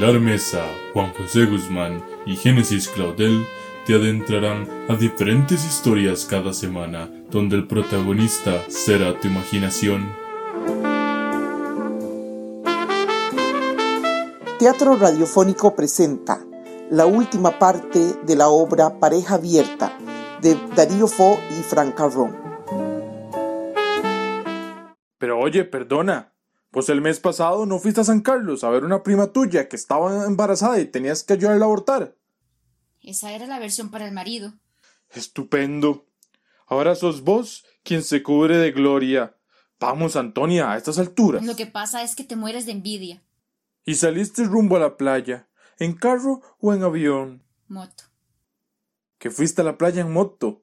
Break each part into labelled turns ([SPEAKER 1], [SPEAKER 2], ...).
[SPEAKER 1] Pilar Mesa, Juan José Guzmán y Génesis Claudel te adentrarán a diferentes historias cada semana, donde el protagonista será tu imaginación.
[SPEAKER 2] Teatro Radiofónico presenta la última parte de la obra Pareja Abierta de Darío Fo y Frank Carrón.
[SPEAKER 3] Pero oye, perdona, pues el mes pasado no fuiste a San Carlos a ver una prima tuya que estaba embarazada y tenías que ayudarla a abortar.
[SPEAKER 4] Esa era la versión para el marido.
[SPEAKER 3] Estupendo. Ahora sos vos quien se cubre de gloria. Vamos, Antonia, a estas alturas.
[SPEAKER 4] Lo que pasa es que te mueres de envidia.
[SPEAKER 3] Y saliste rumbo a la playa, ¿en carro o en avión?
[SPEAKER 4] Moto.
[SPEAKER 3] Que fuiste a la playa en moto.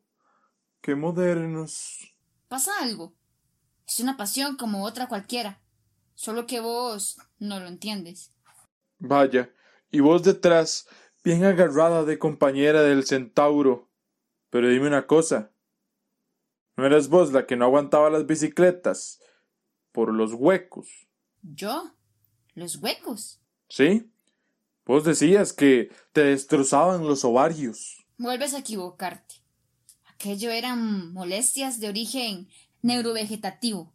[SPEAKER 3] Qué modernos.
[SPEAKER 4] Pasa algo. Es una pasión como otra cualquiera. Solo que vos no lo entiendes.
[SPEAKER 3] Vaya, y vos detrás, bien agarrada de compañera del centauro. Pero dime una cosa. ¿No eras vos la que no aguantaba las bicicletas? Por los huecos.
[SPEAKER 4] ¿Yo? ¿Los huecos?
[SPEAKER 3] ¿Sí? Vos decías que te destrozaban los ovarios.
[SPEAKER 4] Vuelves a equivocarte. Aquello eran molestias de origen neurovegetativo.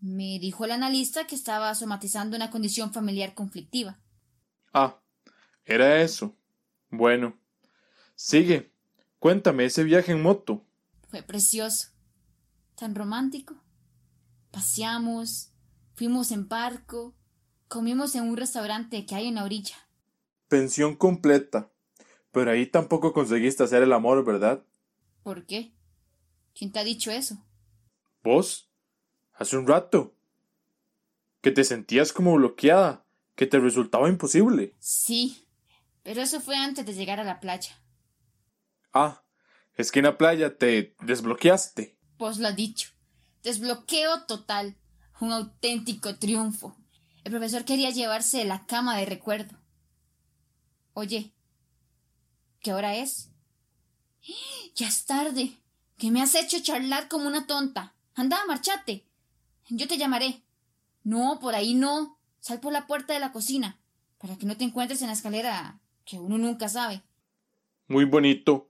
[SPEAKER 4] Me dijo el analista que estaba somatizando una condición familiar conflictiva.
[SPEAKER 3] Ah, era eso. Bueno. Sigue. Cuéntame ese viaje en moto.
[SPEAKER 4] Fue precioso. Tan romántico. Paseamos, fuimos en barco, comimos en un restaurante que hay en la orilla.
[SPEAKER 3] Pensión completa. Pero ahí tampoco conseguiste hacer el amor, ¿verdad?
[SPEAKER 4] ¿Por qué? ¿Quién te ha dicho eso?
[SPEAKER 3] ¿Vos? Hace un rato. Que te sentías como bloqueada, que te resultaba imposible.
[SPEAKER 4] Sí, pero eso fue antes de llegar a la playa.
[SPEAKER 3] Ah, es que en la playa te desbloqueaste.
[SPEAKER 4] Pues lo has dicho. Desbloqueo total. Un auténtico triunfo. El profesor quería llevarse la cama de recuerdo. Oye, ¿qué hora es? Ya es tarde. Que me has hecho charlar como una tonta. Anda, marchate. Yo te llamaré. No, por ahí no. Sal por la puerta de la cocina, para que no te encuentres en la escalera, que uno nunca sabe.
[SPEAKER 3] Muy bonito.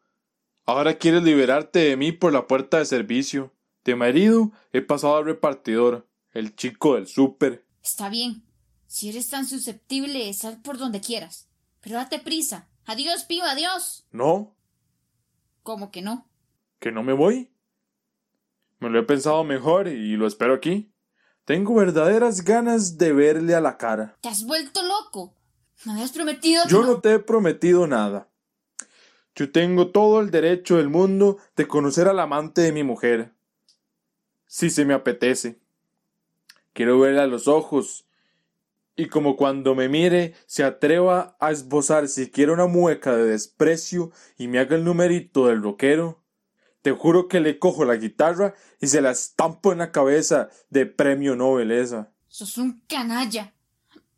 [SPEAKER 3] Ahora quieres liberarte de mí por la puerta de servicio. De marido he pasado al repartidor, el chico del súper.
[SPEAKER 4] Está bien. Si eres tan susceptible, sal por donde quieras. Pero date prisa. Adiós, piba, adiós.
[SPEAKER 3] ¿No?
[SPEAKER 4] ¿Cómo que no?
[SPEAKER 3] ¿Que no me voy? Me lo he pensado mejor y lo espero aquí. Tengo verdaderas ganas de verle a la cara.
[SPEAKER 4] ¿Te has vuelto loco? ¿Me habías prometido
[SPEAKER 3] Yo no te he prometido nada. Yo tengo todo el derecho del mundo de conocer al amante de mi mujer. Si se me apetece. Quiero verle a los ojos. Y como cuando me mire se atreva a esbozar siquiera una mueca de desprecio y me haga el numerito del rockero, te juro que le cojo la guitarra y se la estampo en la cabeza de premio Nobel esa.
[SPEAKER 4] Sos un canalla.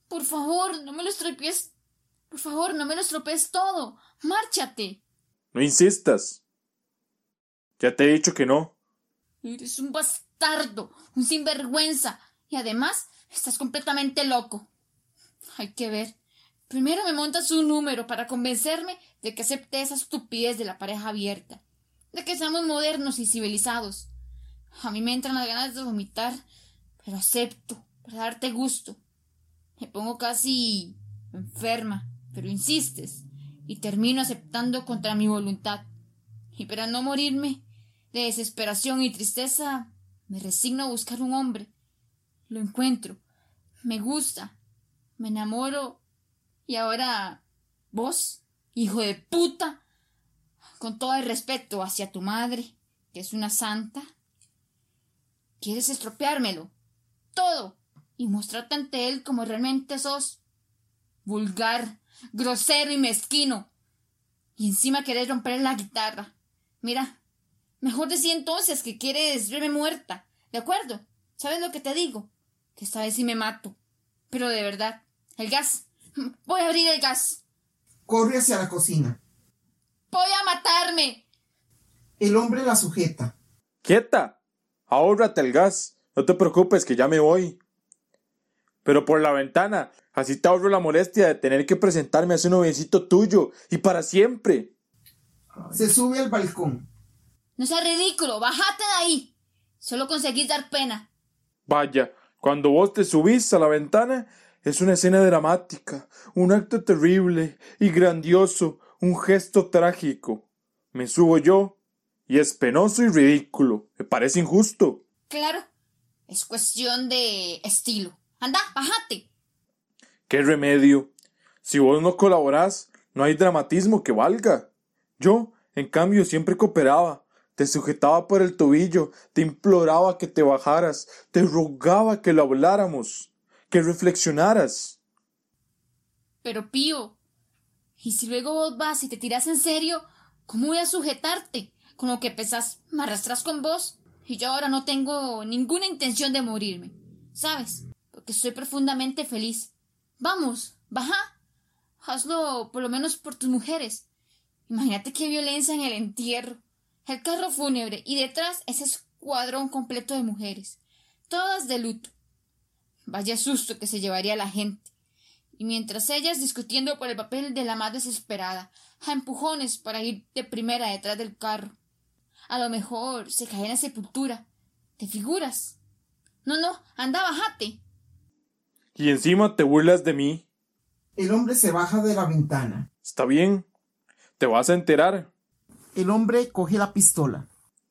[SPEAKER 4] Por favor, no me lo estropees. Por favor, no me lo estropees todo. Márchate.
[SPEAKER 3] No insistas. Ya te he dicho que no.
[SPEAKER 4] Eres un bastardo, un sinvergüenza. Y además, estás completamente loco. Hay que ver. Primero me montas un número para convencerme de que acepte esa estupidez de la pareja abierta. De que seamos modernos y civilizados. A mí me entran las ganas de vomitar, pero acepto, para darte gusto. Me pongo casi enferma, pero insistes, y termino aceptando contra mi voluntad. Y para no morirme de desesperación y tristeza, me resigno a buscar un hombre. Lo encuentro, me gusta, me enamoro, y ahora vos, hijo de puta, con todo el respeto hacia tu madre, que es una santa, quieres estropeármelo, todo, y mostrarte ante él como realmente sos, vulgar, grosero y mezquino, y encima querés romper la guitarra. Mira, mejor decir entonces que quieres verme muerta, ¿de acuerdo? ¿Sabes lo que te digo? Que esta vez sí me mato. Pero de verdad, el gas. Voy a abrir el gas.
[SPEAKER 2] Corre hacia la cocina.
[SPEAKER 4] Voy a matarme.
[SPEAKER 2] El hombre la sujeta.
[SPEAKER 3] ¡Quieta! Ahórrate el gas. No te preocupes que ya me voy. pero por la ventana. Así te ahorro la molestia de tener que presentarme a ese noviecito tuyo y para siempre.
[SPEAKER 2] Se sube al balcón.
[SPEAKER 4] No seas ridículo, bájate de ahí. Solo conseguís dar pena.
[SPEAKER 3] Vaya, cuando vos te subís a la ventana es una escena dramática, un acto terrible y grandioso, un gesto trágico. Me subo yo y es penoso y ridículo. Me parece injusto.
[SPEAKER 4] Claro, es cuestión de estilo. Anda, bájate.
[SPEAKER 3] ¿Qué remedio? Si vos no colaborás, no hay dramatismo que valga. Yo, en cambio, siempre cooperaba. Te sujetaba por el tobillo, te imploraba que te bajaras, te rogaba que lo habláramos, que reflexionaras.
[SPEAKER 4] Pero Pío, ¿y si luego vos vas y te tiras en serio? ¿Cómo voy a sujetarte? Con lo que pesas, me arrastras con vos. Y yo ahora no tengo ninguna intención de morirme. ¿Sabes? Porque estoy profundamente feliz. Vamos, baja. Hazlo por lo menos por tus mujeres. Imagínate qué violencia en el entierro. El carro fúnebre y detrás ese escuadrón completo de mujeres. Todas de luto. Vaya susto que se llevaría la gente. Y mientras ellas discutiendo por el papel de la más desesperada, a empujones para ir de primera detrás del carro. A lo mejor se cae en la sepultura. ¿Te figuras? No, no, anda, bájate.
[SPEAKER 3] Y encima te burlas de mí.
[SPEAKER 2] El hombre se baja de la ventana.
[SPEAKER 3] Está bien. Te vas a enterar.
[SPEAKER 2] El hombre coge la pistola.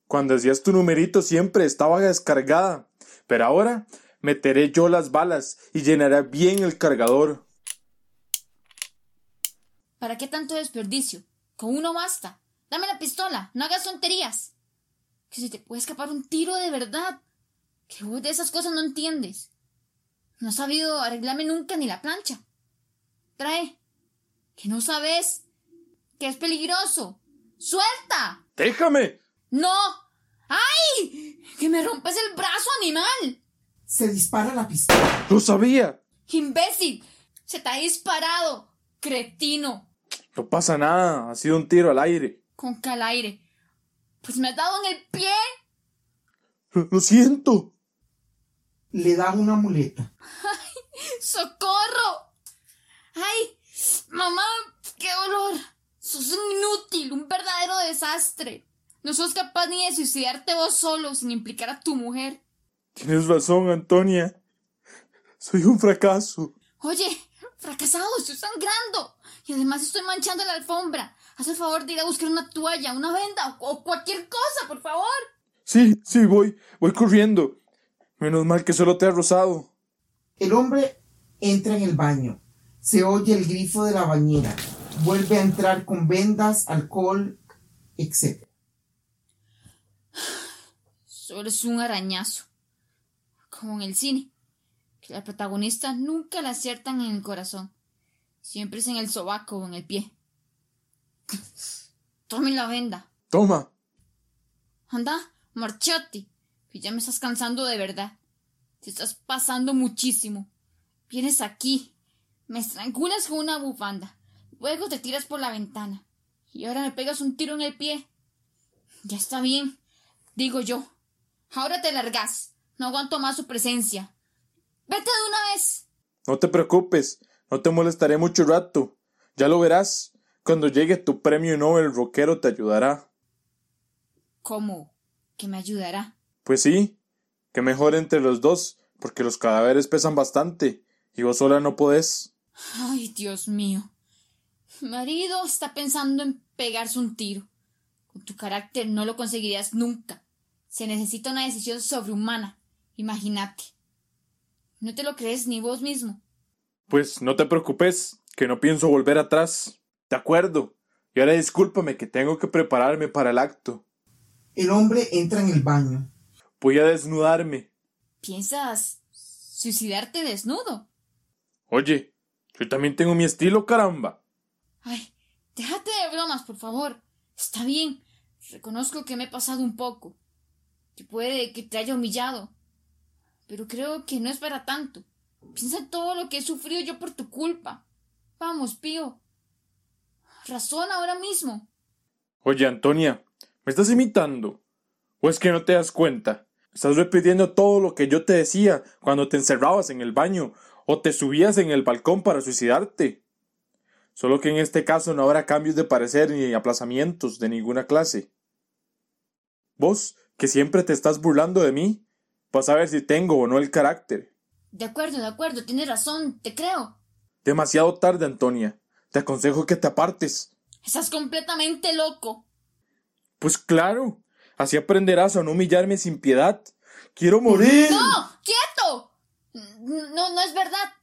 [SPEAKER 3] Cuando hacías tu numerito siempre estaba descargada. Pero ahora meteré yo las balas y llenaré bien el cargador.
[SPEAKER 4] ¿Para qué tanto desperdicio? Con uno basta. Dame la pistola, no hagas tonterías. Que se te puede escapar un tiro de verdad. Que vos de esas cosas no entiendes. No has sabido arreglarme nunca ni la plancha. Trae. Que no sabes. Que es peligroso. ¡Suelta!
[SPEAKER 3] ¡Déjame!
[SPEAKER 4] ¡No! ¡Ay! ¡Que me rompes el brazo, animal!
[SPEAKER 2] Se dispara la pistola.
[SPEAKER 3] ¡Lo sabía!
[SPEAKER 4] ¡Imbécil! ¡Se te ha disparado! ¡Cretino!
[SPEAKER 3] No pasa nada. Ha sido un tiro al aire.
[SPEAKER 4] Con que al aire. Pues me has dado en el pie.
[SPEAKER 3] Lo, lo siento.
[SPEAKER 2] Le da una muleta.
[SPEAKER 4] ¡Socorro! ¡Ay! ¡Mamá! ¡Qué dolor! Sos un inútil, un verdadero desastre. No sos capaz ni de suicidarte vos solo sin implicar a tu mujer.
[SPEAKER 3] Tienes razón, Antonia. Soy un fracaso.
[SPEAKER 4] Oye, fracasado, estoy sangrando. Y además estoy manchando la alfombra. Haz el favor de ir a buscar una toalla, una venda o, o cualquier cosa, por favor.
[SPEAKER 3] Sí, sí, voy. Voy corriendo. Menos mal que solo te ha rozado.
[SPEAKER 2] El hombre entra en el baño. Se oye el grifo de la bañera. Vuelve a entrar con vendas, alcohol, etc.
[SPEAKER 4] Solo es un arañazo. Como en el cine. Que la protagonista nunca la aciertan en el corazón. Siempre es en el sobaco o en el pie. Tome la venda.
[SPEAKER 3] Toma.
[SPEAKER 4] Anda, marchate. Que ya me estás cansando de verdad. Te estás pasando muchísimo. Vienes aquí. Me estrangulas con una bufanda. Luego te tiras por la ventana. Y ahora me pegas un tiro en el pie. Ya está bien. Digo yo. Ahora te largas. No aguanto más su presencia. Vete de una vez.
[SPEAKER 3] No te preocupes. No te molestaré mucho rato. Ya lo verás. Cuando llegue tu premio Nobel rockero te ayudará.
[SPEAKER 4] ¿Cómo? ¿Que me ayudará?
[SPEAKER 3] Pues sí. Que mejor entre los dos, porque los cadáveres pesan bastante, y vos sola no podés.
[SPEAKER 4] Ay, Dios mío. Mi marido está pensando en pegarse un tiro. Con tu carácter no lo conseguirías nunca. Se necesita una decisión sobrehumana. Imagínate. No te lo crees ni vos mismo.
[SPEAKER 3] Pues no te preocupes, que no pienso volver atrás. De acuerdo. Y ahora discúlpame que tengo que prepararme para el acto.
[SPEAKER 2] El hombre entra en el baño.
[SPEAKER 3] Voy a desnudarme.
[SPEAKER 4] ¿Piensas suicidarte desnudo?
[SPEAKER 3] Oye, yo también tengo mi estilo, caramba.
[SPEAKER 4] Ay, déjate de bromas, por favor. Está bien. Reconozco que me he pasado un poco. Que puede que te haya humillado. Pero creo que no es para tanto. Piensa en todo lo que he sufrido yo por tu culpa. Vamos, Pío. Razón ahora mismo.
[SPEAKER 3] Oye, Antonia, ¿me estás imitando? ¿O es que no te das cuenta? Estás repitiendo todo lo que yo te decía cuando te encerrabas en el baño o te subías en el balcón para suicidarte. Solo que en este caso no habrá cambios de parecer ni aplazamientos de ninguna clase. Vos, que siempre te estás burlando de mí, vas a ver si tengo o no el carácter.
[SPEAKER 4] De acuerdo, de acuerdo, tienes razón, te creo.
[SPEAKER 3] Demasiado tarde, Antonia. Te aconsejo que te apartes.
[SPEAKER 4] Estás completamente loco.
[SPEAKER 3] Pues claro, así aprenderás a no humillarme sin piedad. Quiero morir.
[SPEAKER 4] ¡No! ¡Quieto! No, no es verdad.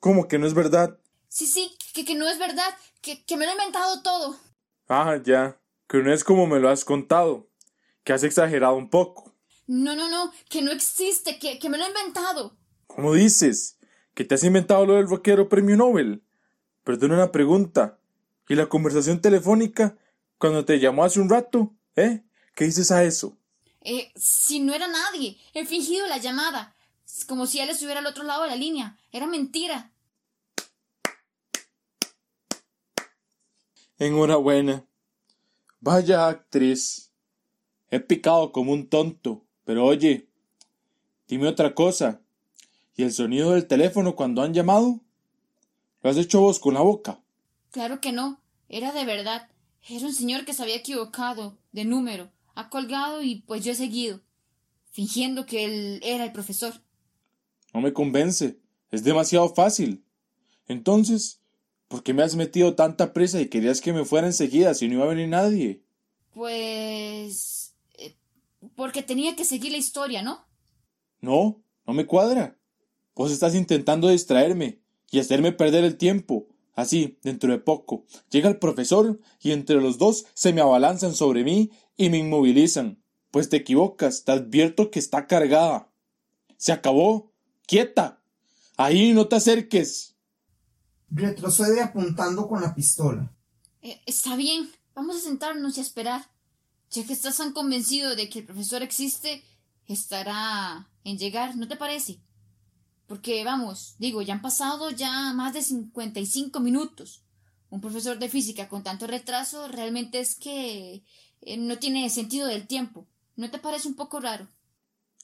[SPEAKER 3] ¿Cómo que no es verdad?
[SPEAKER 4] Sí, sí, que, que no es verdad, que, que me lo he inventado todo.
[SPEAKER 3] Ah, ya, que no es como me lo has contado, que has exagerado un poco.
[SPEAKER 4] No, no, no, que no existe, que, que me lo he inventado.
[SPEAKER 3] ¿Cómo dices? ¿Que te has inventado lo del rockero premio Nobel? Perdona una pregunta. ¿Y la conversación telefónica cuando te llamó hace un rato? ¿Eh? ¿Qué dices a eso?
[SPEAKER 4] Eh, si no era nadie, he fingido la llamada. Es como si él estuviera al otro lado de la línea. Era mentira.
[SPEAKER 3] Enhorabuena. Vaya actriz. He picado como un tonto. Pero oye, dime otra cosa. ¿Y el sonido del teléfono cuando han llamado? ¿Lo has hecho vos con la boca?
[SPEAKER 4] Claro que no. Era de verdad. Era un señor que se había equivocado de número. Ha colgado y pues yo he seguido, fingiendo que él era el profesor.
[SPEAKER 3] No me convence. Es demasiado fácil. Entonces, ¿por qué me has metido tanta prisa y querías que me fuera enseguida si no iba a venir nadie?
[SPEAKER 4] Pues... eh, porque tenía que seguir la historia, ¿no?
[SPEAKER 3] No, no me cuadra. Vos estás intentando distraerme y hacerme perder el tiempo. Así, dentro de poco, llega el profesor y entre los dos se me abalanzan sobre mí y me inmovilizan. Pues te equivocas, te advierto que está cargada. Se acabó. Quieta. Ahí no te acerques.
[SPEAKER 2] Retrocede apuntando con la pistola.
[SPEAKER 4] Eh, está bien, vamos a sentarnos y a esperar. Ya que estás tan convencido de que el profesor existe, estará en llegar, ¿no te parece? Porque, vamos, digo, ya han pasado ya más de 55 minutos. Un profesor de física con tanto retraso realmente es que eh, no tiene sentido del tiempo. ¿No te parece un poco raro?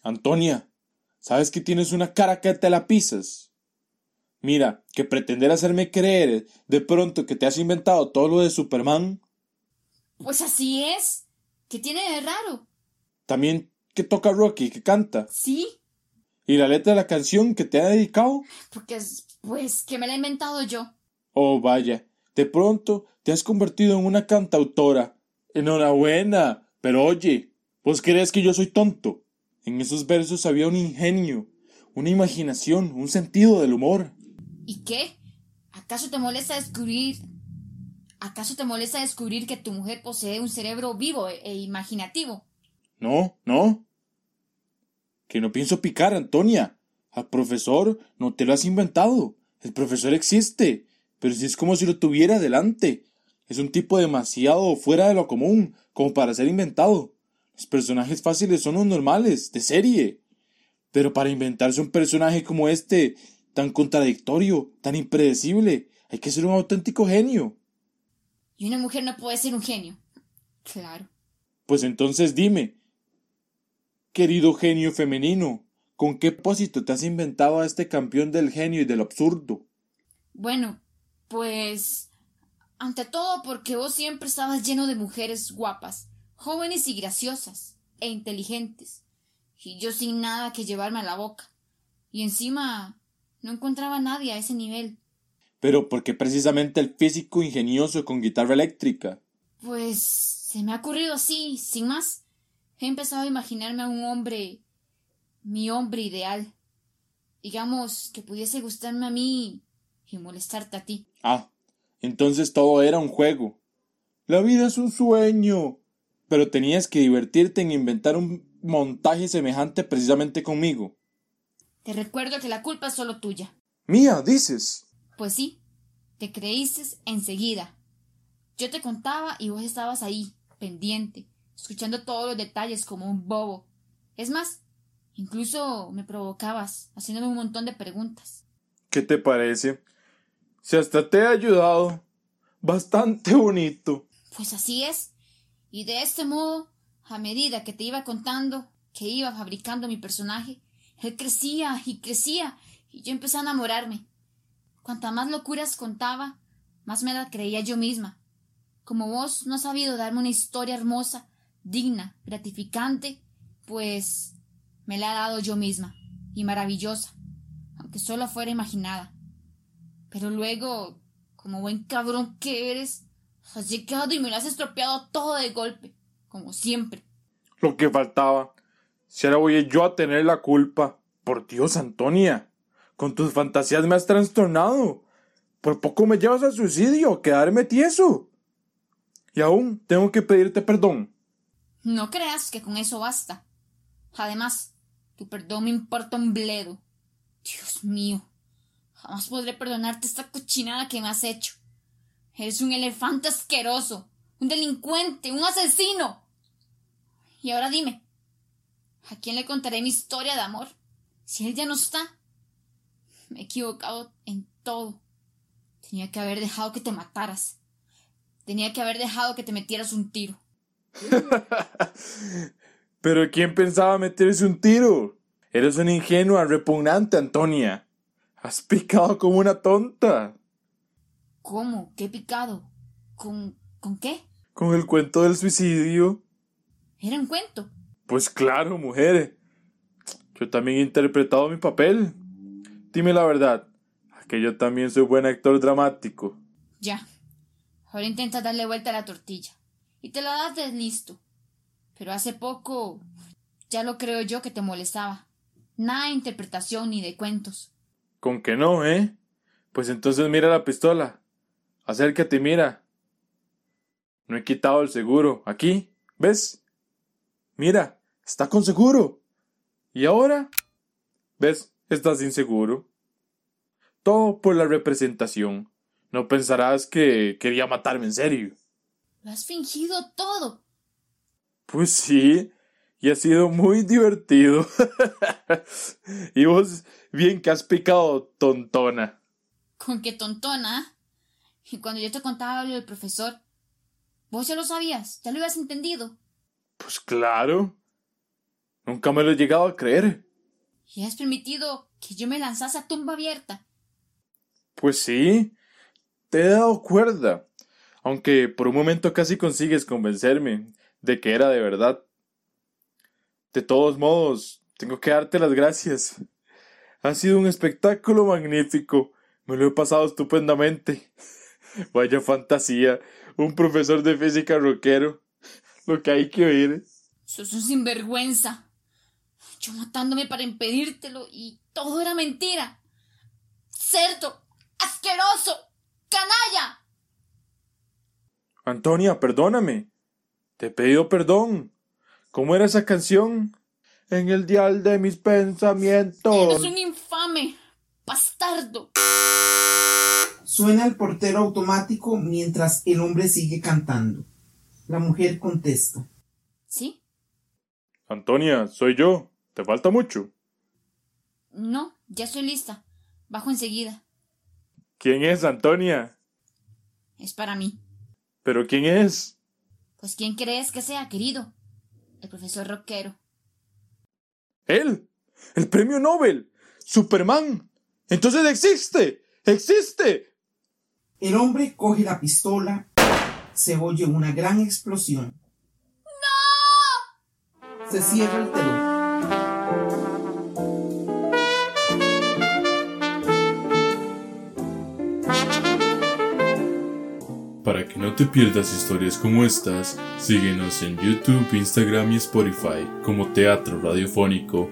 [SPEAKER 3] Antonia, ¿sabes que tienes una cara que te la pisas? Mira, que pretender hacerme creer de pronto que te has inventado todo lo de Superman,
[SPEAKER 4] Pues así es. ¿Qué tiene de raro?
[SPEAKER 3] también que toca Rocky, que canta,
[SPEAKER 4] Sí,
[SPEAKER 3] y la letra de la canción que te ha dedicado.
[SPEAKER 4] porque es, pues que me la he inventado yo.
[SPEAKER 3] Oh, vaya, de pronto te has convertido en una cantautora. Enhorabuena. Pero oye, ¿vos crees que yo soy tonto? En esos versos había un ingenio, una imaginación, un sentido del humor.
[SPEAKER 4] ¿Y qué? ¿Acaso te molesta descubrir... ¿Acaso te molesta descubrir que tu mujer posee un cerebro vivo e, e imaginativo?
[SPEAKER 3] No, no. Que no pienso picar, Antonia. Al profesor no te lo has inventado. El profesor existe, pero si es como si lo tuviera delante. Es un tipo demasiado fuera de lo común, como para ser inventado. Los personajes fáciles son los normales, de serie. Pero para inventarse un personaje como este, tan contradictorio, tan impredecible, hay que ser un auténtico genio.
[SPEAKER 4] Y una mujer no puede ser un genio. Claro.
[SPEAKER 3] Pues entonces dime, querido genio femenino, ¿con qué propósito te has inventado a este campeón del genio y del absurdo?
[SPEAKER 4] Bueno, pues... Ante todo porque vos siempre estabas lleno de mujeres guapas, jóvenes y graciosas, e inteligentes. Y yo sin nada que llevarme a la boca. Y encima no encontraba a nadie a ese nivel.
[SPEAKER 3] Pero porque precisamente el físico ingenioso con guitarra eléctrica.
[SPEAKER 4] Pues se me ha ocurrido así, sin más. He empezado a imaginarme a un hombre, mi hombre ideal. Digamos que pudiese gustarme a mí y molestarte a ti.
[SPEAKER 3] Ah, entonces todo era un juego. La vida es un sueño. Pero tenías que divertirte en inventar un montaje semejante precisamente conmigo.
[SPEAKER 4] Te recuerdo que la culpa es solo tuya.
[SPEAKER 3] Mía, dices.
[SPEAKER 4] Pues sí, te creíste enseguida. Yo te contaba y vos estabas ahí, pendiente, escuchando todos los detalles como un bobo. Es más, incluso me provocabas, haciéndome un montón de preguntas.
[SPEAKER 3] ¿Qué te parece? Si hasta te he ayudado. Bastante bonito.
[SPEAKER 4] Pues así es. Y de este modo, a medida que te iba contando, que iba fabricando mi personaje, él crecía y crecía y yo empecé a enamorarme. Cuanta más locuras contaba, más me la creía yo misma. Como vos no has sabido darme una historia hermosa, digna, gratificante, pues me la he dado yo misma, y maravillosa, aunque solo fuera imaginada. Pero luego, como buen cabrón que eres, has llegado y me lo has estropeado todo de golpe, como siempre.
[SPEAKER 3] Lo que faltaba. Si ahora voy yo a tener la culpa. Por Dios, Antonia. Con tus fantasías me has trastornado. Por poco me llevas al suicidio, quedarme tieso. Y aún tengo que pedirte perdón.
[SPEAKER 4] No creas que con eso basta. Además, tu perdón me importa un bledo. Dios mío, jamás podré perdonarte esta cochinada que me has hecho. Eres un elefante asqueroso, un delincuente, un asesino. Y ahora dime, ¿a quién le contaré mi historia de amor? Si él ya no está. Me he equivocado en todo. Tenía que haber dejado que te mataras. Tenía que haber dejado que te metieras un tiro.
[SPEAKER 3] Pero ¿quién pensaba meterse un tiro? Eres una ingenua, repugnante, Antonia. Has picado como una tonta.
[SPEAKER 4] ¿Cómo? ¿Qué picado? ¿Con. ¿Con qué?
[SPEAKER 3] Con el cuento del suicidio.
[SPEAKER 4] ¿Era un cuento?
[SPEAKER 3] Pues claro, mujer. Yo también he interpretado mi papel. Dime la verdad, que yo también soy buen actor dramático.
[SPEAKER 4] Ya. Ahora intenta darle vuelta a la tortilla. Y te la das de listo. Pero hace poco. Ya lo creo yo que te molestaba. Nada de interpretación ni de cuentos.
[SPEAKER 3] ¿Con que no, eh? Pues entonces mira la pistola. Acércate y mira. No he quitado el seguro. Aquí, ¿ves? Mira, está con seguro. ¿Y ahora? ¿Ves? Está sin seguro. Todo por la representación. No pensarás que quería matarme en serio.
[SPEAKER 4] Lo has fingido todo.
[SPEAKER 3] Pues sí, y ha sido muy divertido. y vos, bien que has picado, tontona.
[SPEAKER 4] ¿Con qué tontona? Y cuando yo te contaba lo del profesor, vos ya lo sabías, ya lo habías entendido.
[SPEAKER 3] Pues claro. Nunca me lo he llegado a creer.
[SPEAKER 4] ¿Y has permitido que yo me lanzase a tumba abierta?
[SPEAKER 3] Pues sí, te he dado cuerda, aunque por un momento casi consigues convencerme de que era de verdad. De todos modos, tengo que darte las gracias. Ha sido un espectáculo magnífico. Me lo he pasado estupendamente. Vaya fantasía. Un profesor de física rockero. Lo que hay que oír.
[SPEAKER 4] Sos un sinvergüenza. Yo matándome para impedírtelo y todo era mentira. Cerdo. asqueroso. canalla.
[SPEAKER 3] Antonia, perdóname. Te he pedido perdón. ¿Cómo era esa canción? En el dial de mis pensamientos.
[SPEAKER 4] Eres un infame. Bastardo.
[SPEAKER 2] Suena el portero automático mientras el hombre sigue cantando. La mujer contesta.
[SPEAKER 4] ¿Sí?
[SPEAKER 3] Antonia, soy yo. ¿Te falta mucho?
[SPEAKER 4] No, ya estoy lista. Bajo enseguida.
[SPEAKER 3] ¿Quién es, Antonia?
[SPEAKER 4] Es para mí.
[SPEAKER 3] ¿Pero quién es?
[SPEAKER 4] Pues ¿quién crees que sea, querido? El profesor Rockero.
[SPEAKER 3] Él. El premio Nobel. Superman. Entonces existe. Existe.
[SPEAKER 2] El hombre coge la pistola. Se oye una gran explosión.
[SPEAKER 4] ¡No!
[SPEAKER 2] Se cierra el telón.
[SPEAKER 1] No te pierdas historias como estas, síguenos en YouTube, Instagram y Spotify como Teatro Radiofónico